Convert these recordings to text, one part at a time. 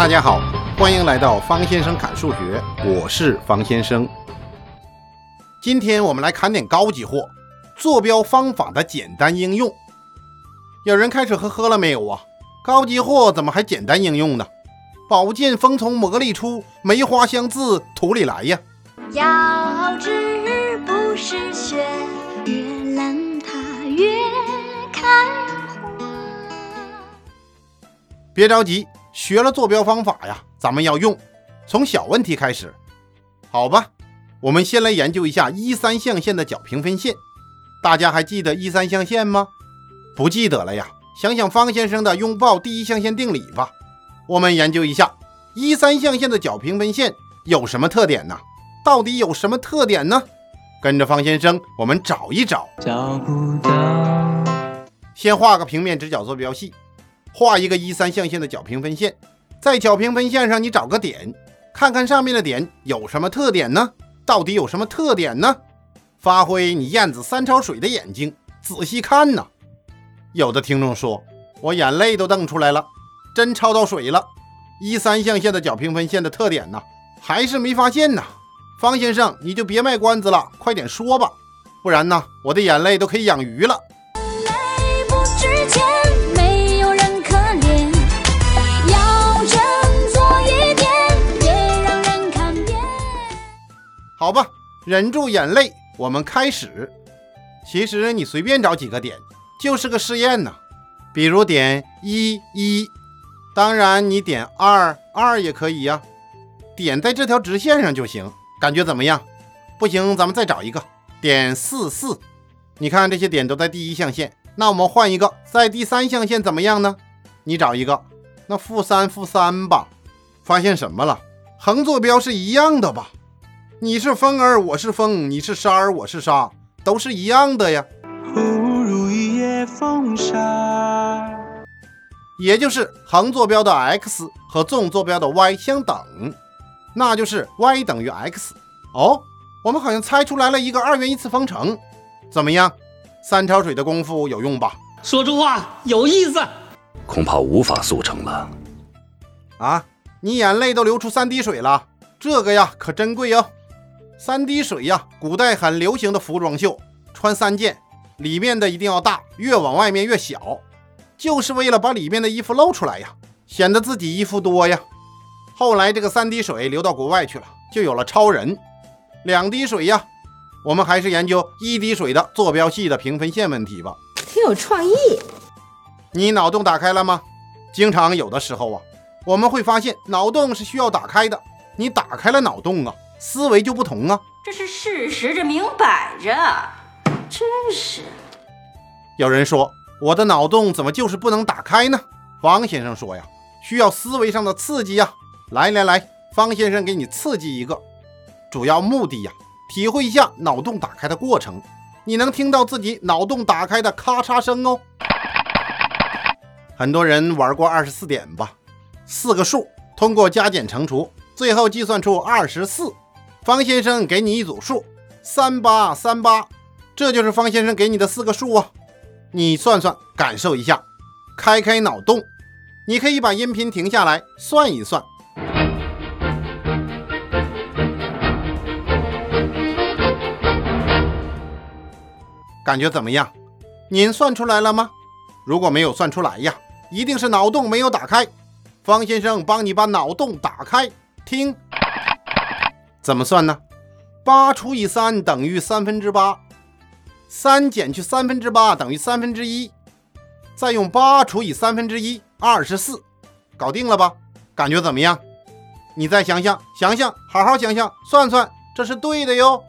大家好，欢迎来到方先生侃数学，我是方先生。今天我们来侃点高级货，坐标方法的简单应用。有人开始呵呵了没有啊？高级货怎么还简单应用呢？宝剑锋从磨砺出，梅花香自土里来呀。要知不是雪，越冷它越开花。别着急，学了坐标方法呀，咱们要用，从小问题开始，好吧？我们先来研究一下一三象限的角平分线。大家还记得一三象限吗？不记得了呀？想想方先生的拥抱第一象限定理吧。我们研究一下一三象限的角平分线有什么特点呢？到底有什么特点呢？跟着方先生，我们找一找。找不到，先画个平面直角坐标系，画一个一三象限的角平分线，在角平分线上你找个点，看看上面的点有什么特点呢？到底有什么特点呢？发挥你燕子三抄水的眼睛，仔细看呐。有的听众说，我眼泪都瞪出来了，真抄到水了。一三象限的角平分线的特点呢，还是没发现呢。方先生，你就别卖关子了，快点说吧，不然呢，我的眼泪都可以养鱼了。好吧，忍住眼泪，我们开始。其实你随便找几个点，就是个试验呢。比如点一一，当然你点二二也可以呀、点在这条直线上就行。感觉怎么样？不行，咱们再找一个点四四。你看这些点都在第一象限，那我们换一个，在第三象限怎么样呢？你找一个，那负三负三吧。发现什么了？横坐标是一样的吧？你是风儿，我是风；你是沙儿，我是沙，都是一样的呀。忽如一夜风沙。也就是横坐标的 x 和纵坐标的 y 相等，那就是 y 等于 x。哦，我们好像猜出来了一个二元一次方程，怎么样？三条水的功夫有用吧？说出话有意思。恐怕无法速成了。啊，你眼泪都流出三滴水了，这个呀可珍贵哦。三滴水呀，古代很流行的服装秀，穿三件，里面的一定要大，越往外面越小，就是为了把里面的衣服露出来呀，显得自己衣服多呀。后来这个三滴水流到国外去了，就有了超人。两滴水呀，我们还是研究一滴水的坐标系的平分线问题吧。挺有创意。你脑洞打开了吗？经常有的时候啊，我们会发现脑洞是需要打开的。你打开了脑洞啊，思维就不同啊。这是事实，这明摆着，真是。有人说我的脑洞怎么就是不能打开呢？方先生说呀，需要思维上的刺激呀。来来来，方先生给你刺激一个，主要目的呀，体会一下脑洞打开的过程。你能听到自己脑洞打开的咔嚓声哦。很多人玩过二十四点吧？四个数通过加减乘除，最后计算出二十四。方先生给你一组数，三八三八，这就是方先生给你的四个数啊。你算算，感受一下，开开脑洞。你可以把音频停下来算一算。感觉怎么样？您算出来了吗？如果没有算出来呀，一定是脑洞没有打开。方先生帮你把脑洞打开，听，怎么算呢？八除以三等于三分之八，三减去三分之八等于三分之一，再用八除以三分之一，二十四，搞定了吧？感觉怎么样？你再想想，想想，好好想想，算算，这是对的哟。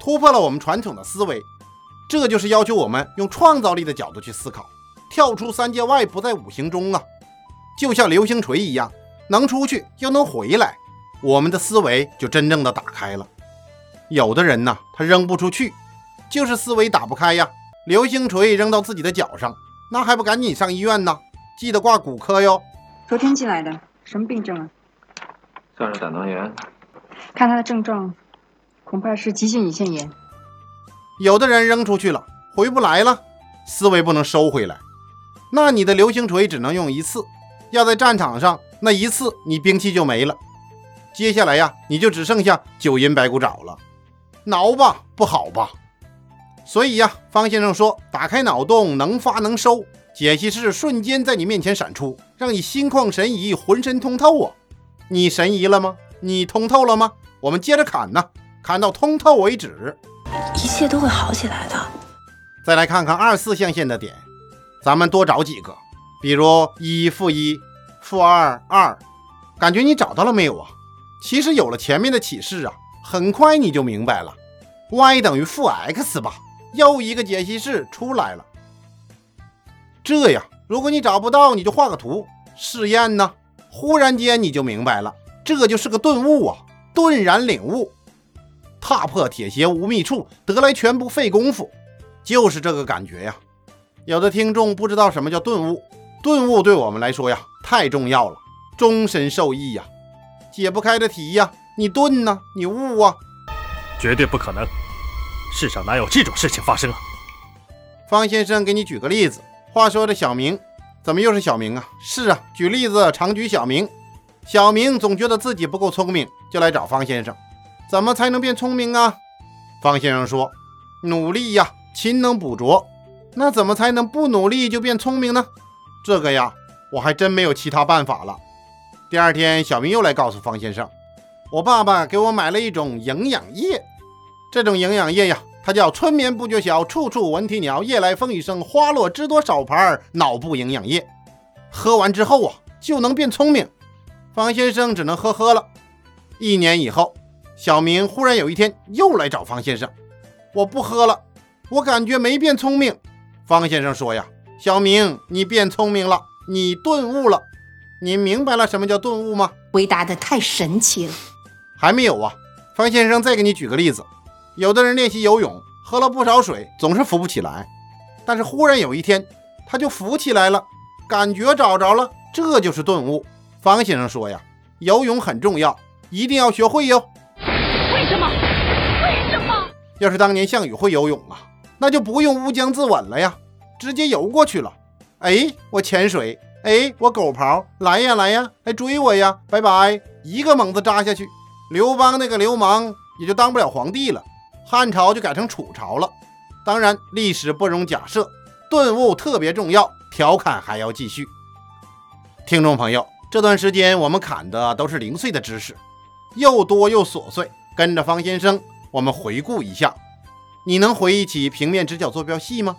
突破了我们传统的思维，这就是要求我们用创造力的角度去思考，跳出三界外，不在五行中啊。就像流星锤一样，能出去又能回来，我们的思维就真正的打开了。有的人呢，他扔不出去，就是思维打不开呀。流星锤扔到自己的脚上，那还不赶紧上医院呢？记得挂骨科哟。昨天进来的，什么病症啊？算是胆囊炎，看他的症状，恐怕是急性胰腺炎。有的人扔出去了，回不来了，思维不能收回来，那你的流星锤只能用一次，要在战场上那一次你兵器就没了。接下来呀，你就只剩下九阴白骨爪了。挠吧，不好吧？所以呀，方先生说，打开脑洞，能发能收，解析式瞬间在你面前闪出，让你心旷神怡，浑身通透啊！你神怡了吗？你通透了吗？我们接着砍呢，砍到通透为止。一切都会好起来的。再来看看二四象限的点，咱们多找几个，比如一负一、负二二，感觉你找到了没有啊？其实有了前面的启示啊，很快你就明白了，y 等于负 x 吧？又一个解析式出来了。这样，如果你找不到，你就画个图试验呢。忽然间你就明白了，这就是个顿悟啊！顿然领悟，踏破铁鞋无觅处，得来全不费工夫，就是这个感觉呀。有的听众不知道什么叫顿悟，顿悟对我们来说呀太重要了，终身受益呀。解不开的题呀，你顿呢，你悟啊，绝对不可能，世上哪有这种事情发生啊？方先生给你举个例子。话说这小明怎么又是小明啊？是啊，举例子常举小明。小明总觉得自己不够聪明，就来找方先生。怎么才能变聪明啊？方先生说：“努力呀，勤能补拙。那怎么才能不努力就变聪明呢？这个呀，我还真没有其他办法了。”第二天，小明又来告诉方先生：“我爸爸给我买了一种营养液，这种营养液呀。”它叫春眠不觉晓，处处闻啼鸟。夜来风雨声，花落知多少盘。脑部营养液，喝完之后啊，就能变聪明。方先生只能呵呵了。一年以后，小明忽然有一天又来找方先生：“我不喝了，我感觉没变聪明。”方先生说：“呀，小明，你变聪明了，你顿悟了。你明白了什么叫顿悟吗？”回答的太神奇了。还没有啊。方先生再给你举个例子。有的人练习游泳，喝了不少水，总是浮不起来。但是忽然有一天，他就浮起来了，感觉找着了，这就是顿悟。方先生说呀，游泳很重要，一定要学会哟。为什么？为什么？要是当年项羽会游泳啊，那就不用乌江自刎了呀，直接游过去了。哎，我潜水，哎，我狗刨，来呀来呀，来追我呀，拜拜，一个猛子扎下去，刘邦那个流氓也就当不了皇帝了。汉朝就改成楚朝了。当然，历史不容假设，顿悟特别重要。调侃还要继续。听众朋友，这段时间我们砍的都是零碎的知识，又多又琐碎。跟着方先生，我们回顾一下。你能回忆起平面直角坐标系吗？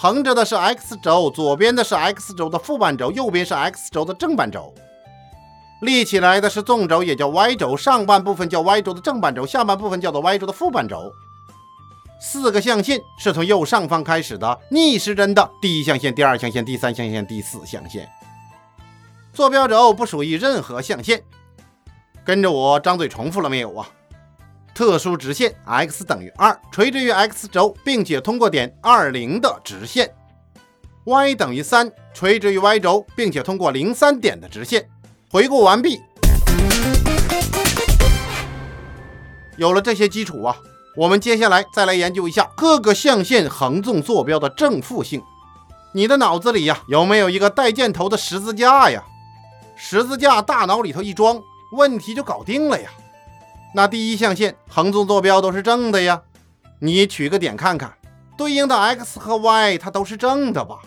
横着的是 x 轴，左边的是 x 轴的负半轴，右边是 x 轴的正半轴。立起来的是纵轴，也叫 y 轴，上半部分叫 y 轴的正半轴，下半部分叫做 y 轴的负半轴。四个象限是从右上方开始的逆时针的第一象限、第二象限、第三象限、第四象限。坐标轴不属于任何象限。跟着我张嘴重复了没有啊？特殊直线 x 等于二，垂直于 x 轴，并且通过点二零的直线。y 等于三，垂直于 y 轴，并且通过零三点的直线。回顾完毕。有了这些基础啊。我们接下来再来研究一下各个象限横纵坐标的正负性。你的脑子里呀有没有一个带箭头的十字架呀？十字架大脑里头一装，问题就搞定了呀。那第一象限横纵坐标都是正的呀，你取个点看看，对应的 x 和 y 它都是正的吧？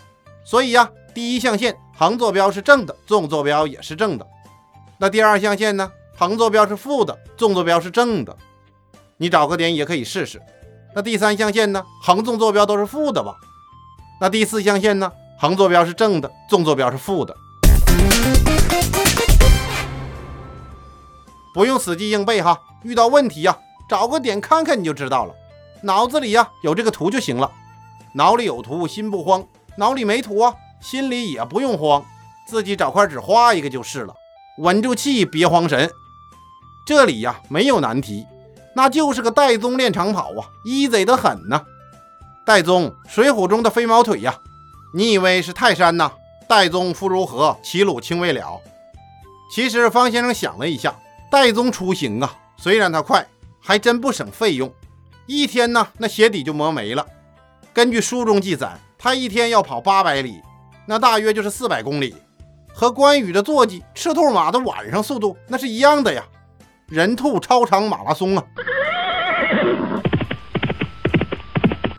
所以呀，第一象限横坐标是正的，纵坐标也是正的。那第二象限呢？横坐标是负的，纵坐标是正的。你找个点也可以试试。那第三象限呢？横纵坐标都是负的吧？那第四象限呢？横坐标是正的，纵坐标是负的。不用死记硬背哈，遇到问题呀，找个点看看你就知道了。脑子里呀有这个图就行了。脑里有图心不慌，脑里没图啊，心里也不用慌，自己找块纸画一个就是了。稳住气，别慌神。这里呀没有难题。那就是个戴宗练长跑啊，easy 得很呢。戴宗，水浒中的飞毛腿呀，你以为是泰山呐？戴宗夫如何？齐鲁青未了。其实方先生想了一下，戴宗出行啊，虽然它快，还真不省费用。一天呢，那鞋底就磨没了。根据书中记载，他一天要跑八百里，那大约就是四百公里。和关羽的坐骑赤兔马的晚上速度那是一样的呀，人兔超长马拉松啊！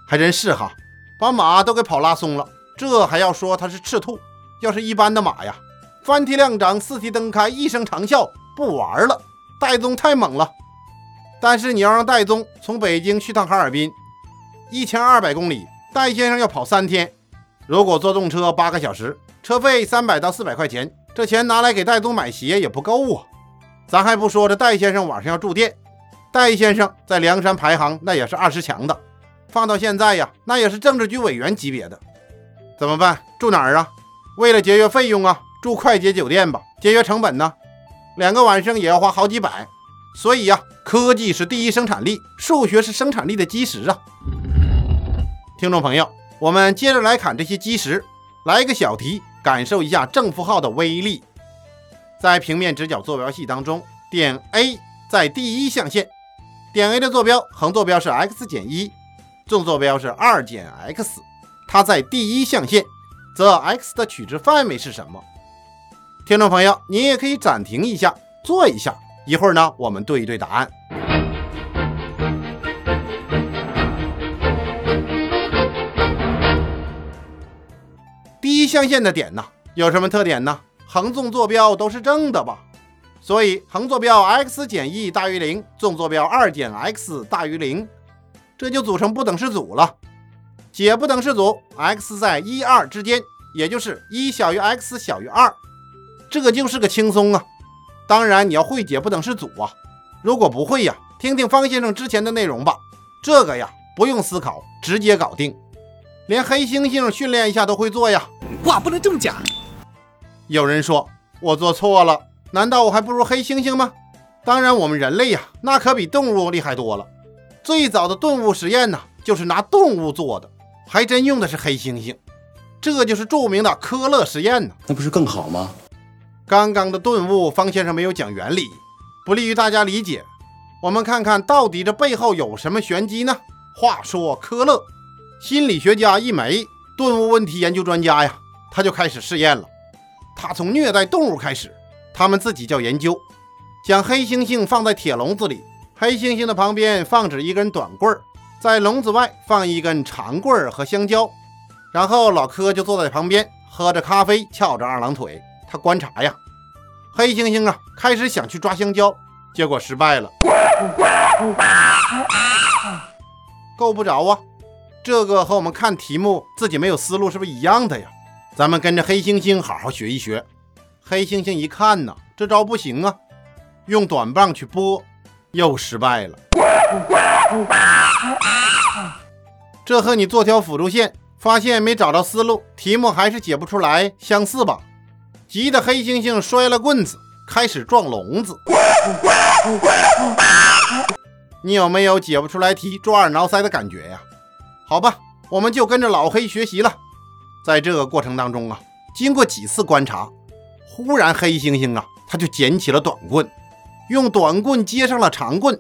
还真是哈，把马都给跑拉松了，这还要说它是赤兔？要是一般的马呀，三蹄亮掌，四蹄蹬开，一声长啸，不玩了。戴宗太猛了，但是你要让戴宗从北京去趟哈尔滨，一千二百公里，戴先生要跑三天，如果坐动车八个小时，车费三百到四百块钱，这钱拿来给戴宗买鞋也不够啊。咱还不说这戴先生晚上要住店，戴先生在梁山排行那也是二十强的。放到现在呀，那也是政治局委员级别的，怎么办？住哪儿啊？为了节约费用啊，住快捷酒店吧，节约成本呢。两个晚上也要花好几百，所以呀，科技是第一生产力，数学是生产力的基石啊。听众朋友，我们接着来看这些基石，来一个小题，感受一下正负号的威力。在平面直角坐标系当中，点 A 在第一象限，点 A 的坐标横坐标是 x 减一。纵坐标是二减 x，它在第一象限，则 x 的取值范围是什么？听众朋友，你也可以暂停一下，做一下，一会儿呢，我们对一对答案。第一象限的点呢，有什么特点呢？横纵坐标都是正的吧？所以横坐标 x 减一大于零，纵坐标二减 x 大于零。这就组成不等式组了，解不等式组，x 在一二之间，也就是一小于 x 小于二，这就是个轻松啊。当然你要会解不等式组啊，如果不会呀，听听方先生之前的内容吧。这个呀不用思考，直接搞定，连黑猩猩训练一下都会做呀。话不能这么讲。有人说我做错了，难道我还不如黑猩猩吗？当然我们人类呀，那可比动物厉害多了。最早的动物实验呢，就是拿动物做的，还真用的是黑猩猩，这就是著名的科勒实验呢。那不是更好吗？刚刚的顿悟，方先生没有讲原理，不利于大家理解。我们看看到底这背后有什么玄机呢？话说科勒，心理学家一枚，顿悟问题研究专家呀，他就开始试验了。他从虐待动物开始，他们自己叫研究，将黑猩猩放在铁笼子里。黑猩猩的旁边放置一根短棍儿，在笼子外放一根长棍儿和香蕉，然后老柯就坐在旁边喝着咖啡，翘着二郎腿。他观察呀，黑猩猩啊开始想去抓香蕉，结果失败了，够不着啊。这个和我们看题目自己没有思路是不是一样的呀？咱们跟着黑猩猩好好学一学。黑猩猩一看呢，这招不行啊，用短棒去拨。又失败了，这和你做条辅助线，发现没找到思路，题目还是解不出来，相似吧？急得黑猩猩摔了棍子，开始撞笼子。你有没有解不出来题抓耳挠腮的感觉呀？好吧，我们就跟着老黑学习了。在这个过程当中啊，经过几次观察，忽然黑猩猩啊，他就捡起了短棍。用短棍接上了长棍，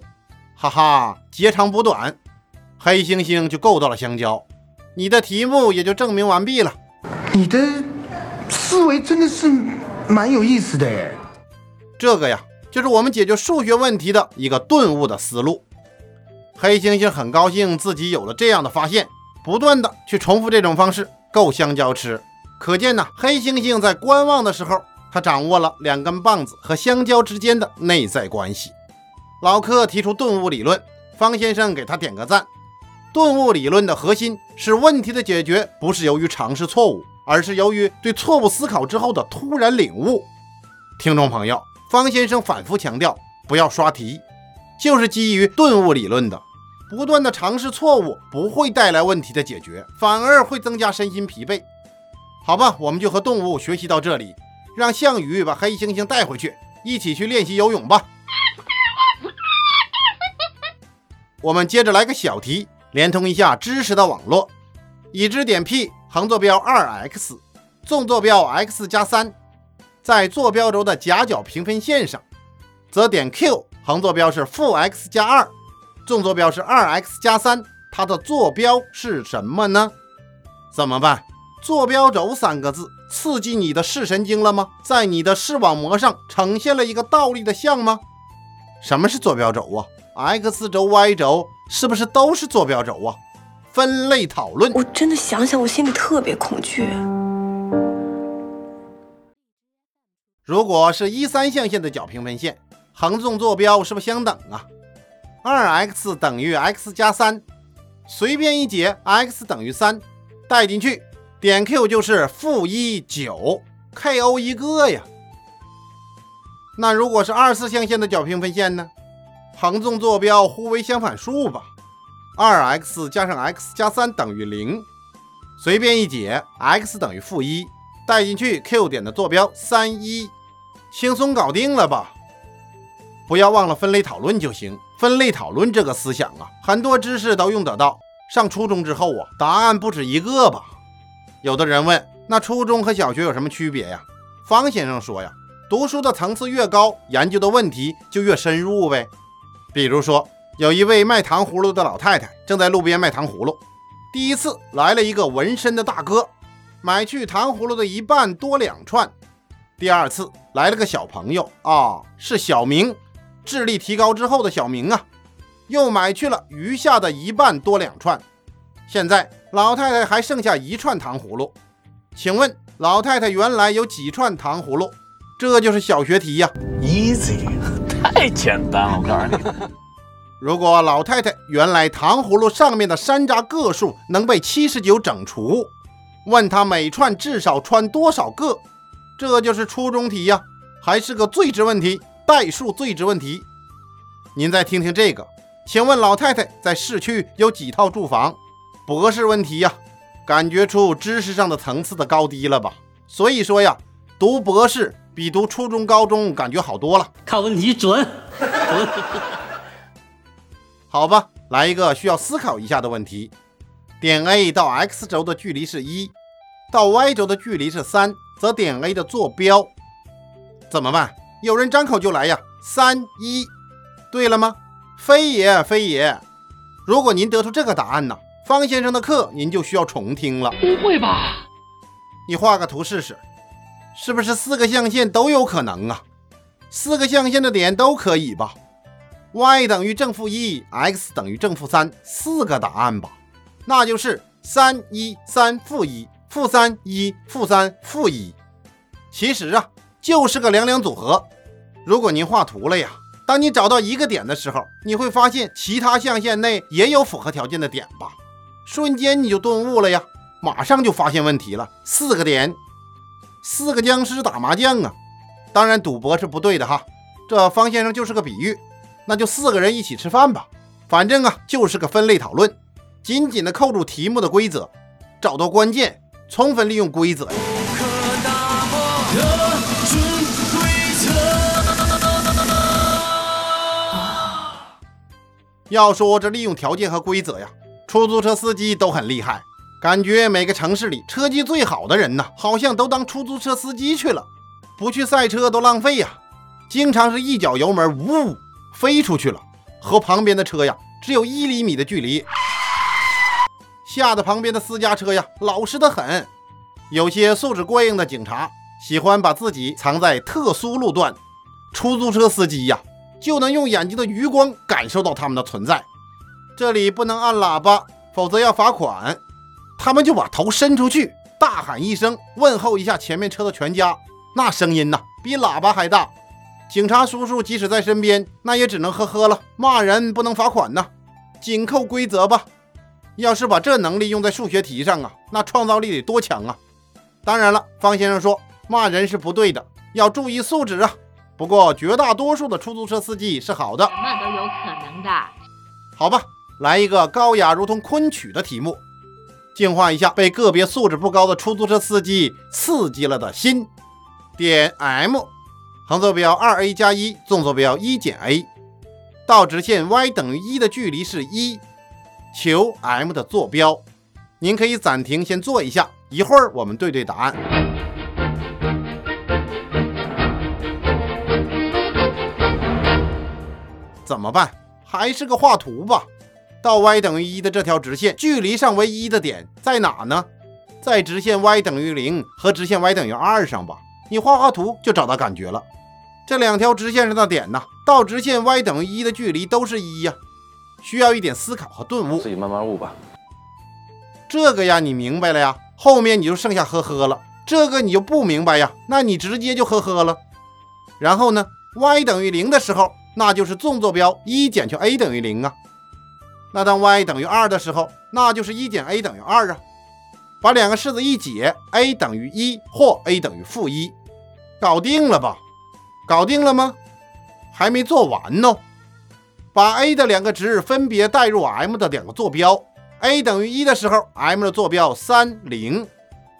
哈哈，截长补短，黑猩猩就够到了香蕉。你的题目也就证明完毕了。你的思维真的是蛮有意思的哎。这个呀，就是我们解决数学问题的一个顿悟的思路。黑猩猩很高兴自己有了这样的发现，不断的去重复这种方式够香蕉吃。可见呢，黑猩猩在观望的时候。他掌握了两根棒子和香蕉之间的内在关系。老克提出顿悟理论，方先生给他点个赞。顿悟理论的核心是问题的解决不是由于尝试错误，而是由于对错误思考之后的突然领悟。听众朋友，方先生反复强调，不要刷题，就是基于顿悟理论的。不断的尝试错误不会带来问题的解决，反而会增加身心疲惫。好吧，我们就和动物学习到这里。让项羽把黑猩猩带回去，一起去练习游泳吧。我们接着来个小题，连通一下知识的网络。已知点 P 横坐标二 x，纵坐标 x 加三，在坐标轴的夹角平分线上，则点 Q 横坐标是负 x 加二，纵坐标是二 x 加三，它的坐标是什么呢？怎么办？坐标轴三个字。刺激你的视神经了吗？在你的视网膜上呈现了一个倒立的像吗？什么是坐标轴啊？x 轴、y 轴是不是都是坐标轴啊？分类讨论。我真的想想，我心里特别恐惧。如果是一三象限的角平分线，横纵坐标是不是相等啊？二 x 等于 x 加三，随便一解，x 等于三，带进去，点 q 就是负一九，ko 一个呀。那如果是二四象限的角平分线呢？横纵坐标互为相反数吧。二 x 加上 x 加三等于零，随便一解，x 等于负一，带进去 q 点的坐标三一，轻松搞定了吧？不要忘了分类讨论就行。分类讨论这个思想啊，很多知识都用得到。上初中之后啊，答案不止一个吧？有的人问，那初中和小学有什么区别呀？方先生说呀，读书的层次越高，研究的问题就越深入呗。比如说。有一位卖糖葫芦的老太太正在路边卖糖葫芦，第一次来了一个纹身的大哥，买去糖葫芦的一半多两串。第二次来了个小朋友啊，是小明，智力提高之后的小明啊，又买去了余下的一半多两串。现在老太太还剩下一串糖葫芦，请问老太太原来有几串糖葫芦？这就是小学题呀，easy，太简单了，我告诉你。如果老太太原来糖葫芦上面的山楂个数能被七十九整除，问她每串至少穿多少个？这就是初中题呀，还是个最值问题，代数最值问题。您再听听这个，请问老太太在市区有几套住房？博士问题呀，感觉出知识上的层次的高低了吧？所以说呀，读博士比读初中、高中感觉好多了。看问题准。好吧，来一个需要思考一下的问题：点 A 到 x 轴的距离是一，到 y 轴的距离是三，则点 A 的坐标怎么办？有人张口就来呀，三一，对了吗？非也非也。如果您得出这个答案呢，方先生的课您就需要重听了。不会吧？你画个图试试，是不是四个象限都有可能啊？四个象限的点都可以吧？y 等于正负一，x 等于正负三，四个答案吧，那就是三一三负一负三一负三负一。其实啊，就是个两两组合。如果您画图了呀，当你找到一个点的时候，你会发现其他象限内也有符合条件的点吧？瞬间你就顿悟了呀，马上就发现问题了。四个点，四个僵尸打麻将啊！当然赌博是不对的哈，这方先生就是个比喻。那就四个人一起吃饭吧，反正啊就是个分类讨论，紧紧的扣住题目的规则，找到关键，充分利用规则。要说这利用条件和规则呀，出租车司机都很厉害，感觉每个城市里车技最好的人呐，好像都当出租车司机去了，不去赛车都浪费呀，经常是一脚油门，呜。飞出去了，和旁边的车呀只有一厘米的距离，吓得旁边的私家车呀老实的很。有些素质过硬的警察喜欢把自己藏在特殊路段，出租车司机呀就能用眼睛的余光感受到他们的存在。这里不能按喇叭，否则要罚款。他们就把头伸出去，大喊一声，问候一下前面车的全家，那声音呐比喇叭还大。警察叔叔即使在身边，那也只能呵呵了。骂人不能罚款呐，紧扣规则吧。要是把这能力用在数学题上啊，那创造力得多强啊！当然了，方先生说骂人是不对的，要注意素质啊。不过绝大多数的出租车司机是好的，什么都有可能的。好吧，来一个高雅如同昆曲的题目，净化一下被个别素质不高的出租车司机刺激了的心。点 M。横坐标二 a 加一，纵坐标一减 a，到直线 y 等于一的距离是一，求 m 的坐标。您可以暂停先做一下，一会儿我们对对答案。怎么办？还是个画图吧。到 y 等于一的这条直线，距离上为一的点在哪呢？在直线 y 等于零和直线 y 等于二上吧，你画画图就找到感觉了。这两条直线上的点呢，到直线 y 等于一的距离都是一呀，需要一点思考和顿悟。自己慢慢悟吧。这个呀，你明白了呀，后面你就剩下呵呵了。这个你就不明白呀，那你直接就呵呵了。然后呢，y 等于零的时候，那就是纵坐标一减去 a 等于零啊。那当 y 等于二的时候，那就是一减 a 等于二啊。把两个式子一解，a 等于一或 a 等于负一，搞定了吧？搞定了吗？还没做完呢。把 a 的两个值分别代入 M 的两个坐标，a 等于一的时候，M 的坐标三零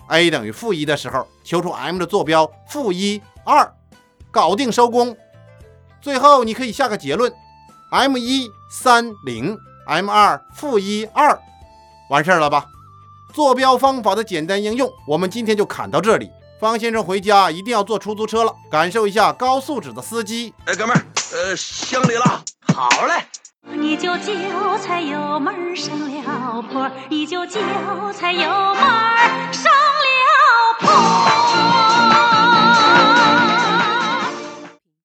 ；a 等于负一的时候，求出 M 的坐标负一二，搞定收工。最后你可以下个结论：M 一三零，M 二负一二，完事儿了吧？坐标方法的简单应用，我们今天就侃到这里。方先生回家一定要坐出租车了，感受一下高素质的司机。哎，哥们儿，呃，乡里了，好嘞。你就脚踩油门上了坡，你就脚踩油门上了坡。